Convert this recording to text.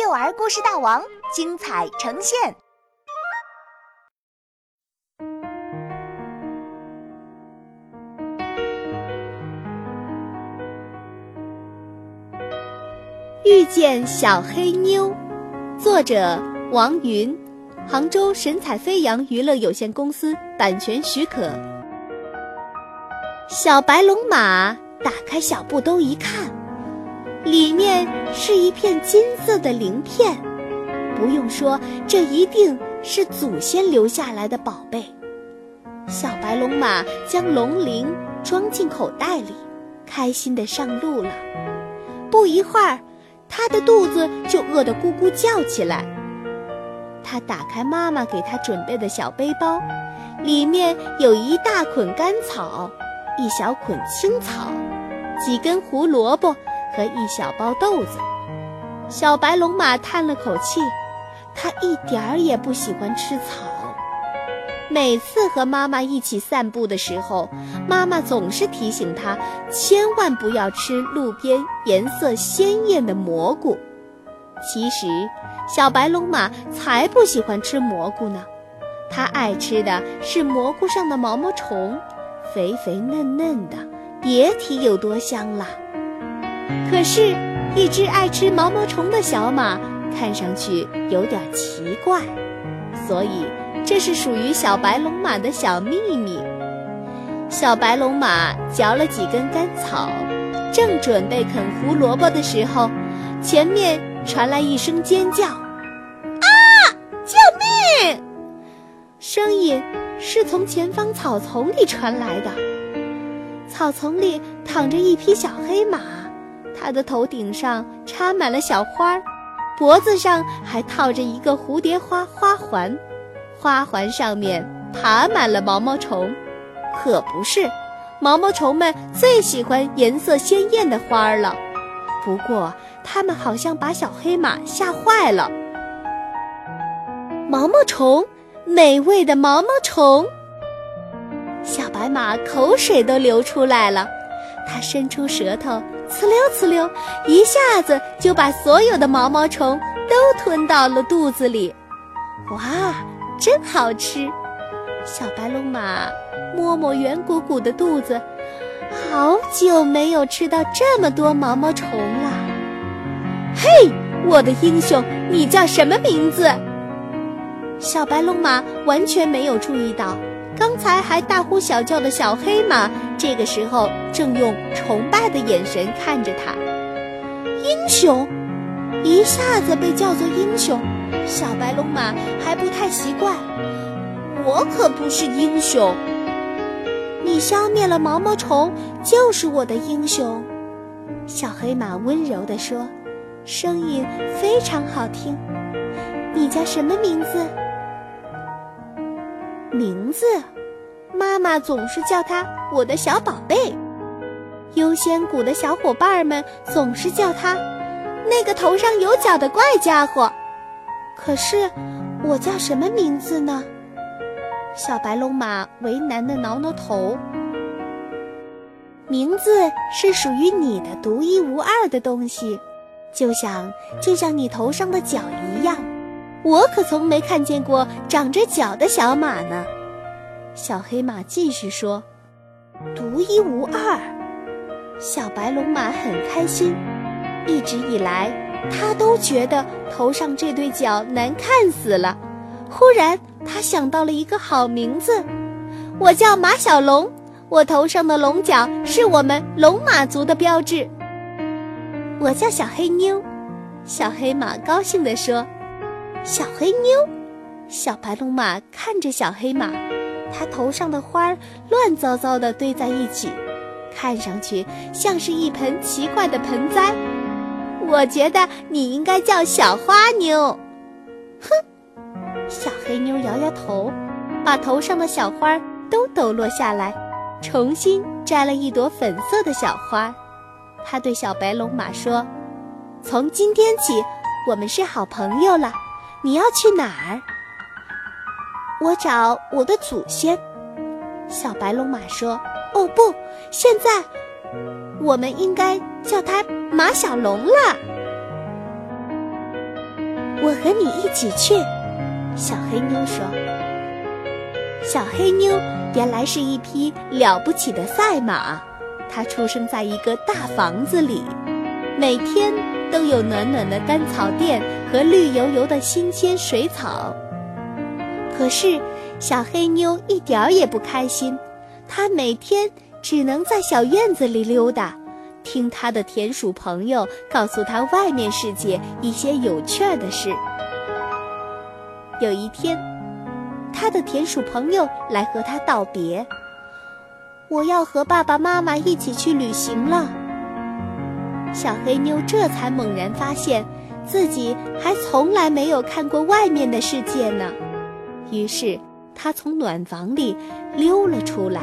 幼儿故事大王精彩呈现。遇见小黑妞，作者王云，杭州神采飞扬娱乐有限公司版权许可。小白龙马打开小布兜一看，里面是一片金色的鳞片。不用说，这一定是祖先留下来的宝贝。小白龙马将龙鳞装进口袋里，开心地上路了。不一会儿，他的肚子就饿得咕咕叫起来。他打开妈妈给他准备的小背包，里面有一大捆干草。一小捆青草，几根胡萝卜和一小包豆子。小白龙马叹了口气，它一点儿也不喜欢吃草。每次和妈妈一起散步的时候，妈妈总是提醒它千万不要吃路边颜色鲜艳的蘑菇。其实，小白龙马才不喜欢吃蘑菇呢，它爱吃的是蘑菇上的毛毛虫。肥肥嫩嫩的，别提有多香了。可是，一只爱吃毛毛虫的小马看上去有点奇怪，所以这是属于小白龙马的小秘密。小白龙马嚼了几根干草，正准备啃胡萝卜的时候，前面传来一声尖叫：“啊！救命！”声音。是从前方草丛里传来的。草丛里躺着一匹小黑马，它的头顶上插满了小花儿，脖子上还套着一个蝴蝶花花环，花环上面爬满了毛毛虫。可不是，毛毛虫们最喜欢颜色鲜艳的花了。不过，它们好像把小黑马吓坏了。毛毛虫。美味的毛毛虫，小白马口水都流出来了。它伸出舌头，呲溜呲溜，一下子就把所有的毛毛虫都吞到了肚子里。哇，真好吃！小白龙马摸摸圆鼓鼓的肚子，好久没有吃到这么多毛毛虫了。嘿，我的英雄，你叫什么名字？小白龙马完全没有注意到，刚才还大呼小叫的小黑马，这个时候正用崇拜的眼神看着他。英雄，一下子被叫做英雄，小白龙马还不太习惯。我可不是英雄，你消灭了毛毛虫就是我的英雄。小黑马温柔地说，声音非常好听。你叫什么名字？名字，妈妈总是叫他我的小宝贝。优先谷的小伙伴们总是叫他那个头上有角的怪家伙。可是，我叫什么名字呢？小白龙马为难地挠挠头。名字是属于你的独一无二的东西，就像就像你头上的角一样。我可从没看见过长着脚的小马呢。小黑马继续说：“独一无二。”小白龙马很开心。一直以来，他都觉得头上这对角难看死了。忽然，他想到了一个好名字：“我叫马小龙。我头上的龙角是我们龙马族的标志。”我叫小黑妞。小黑马高兴地说。小黑妞，小白龙马看着小黑马，它头上的花儿乱糟糟的堆在一起，看上去像是一盆奇怪的盆栽。我觉得你应该叫小花妞。哼，小黑妞摇摇头，把头上的小花都抖落下来，重新摘了一朵粉色的小花。他对小白龙马说：“从今天起，我们是好朋友了。”你要去哪儿？我找我的祖先。小白龙马说：“哦不，现在我们应该叫他马小龙了。”我和你一起去。”小黑妞说。小黑妞原来是一匹了不起的赛马，它出生在一个大房子里，每天都有暖暖的干草垫和绿油油的新鲜水草。可是，小黑妞一点儿也不开心，她每天只能在小院子里溜达，听她的田鼠朋友告诉她外面世界一些有趣的事。有一天，他的田鼠朋友来和他道别。我要和爸爸妈妈一起去旅行了。小黑妞这才猛然发现，自己还从来没有看过外面的世界呢。于是，她从暖房里溜了出来。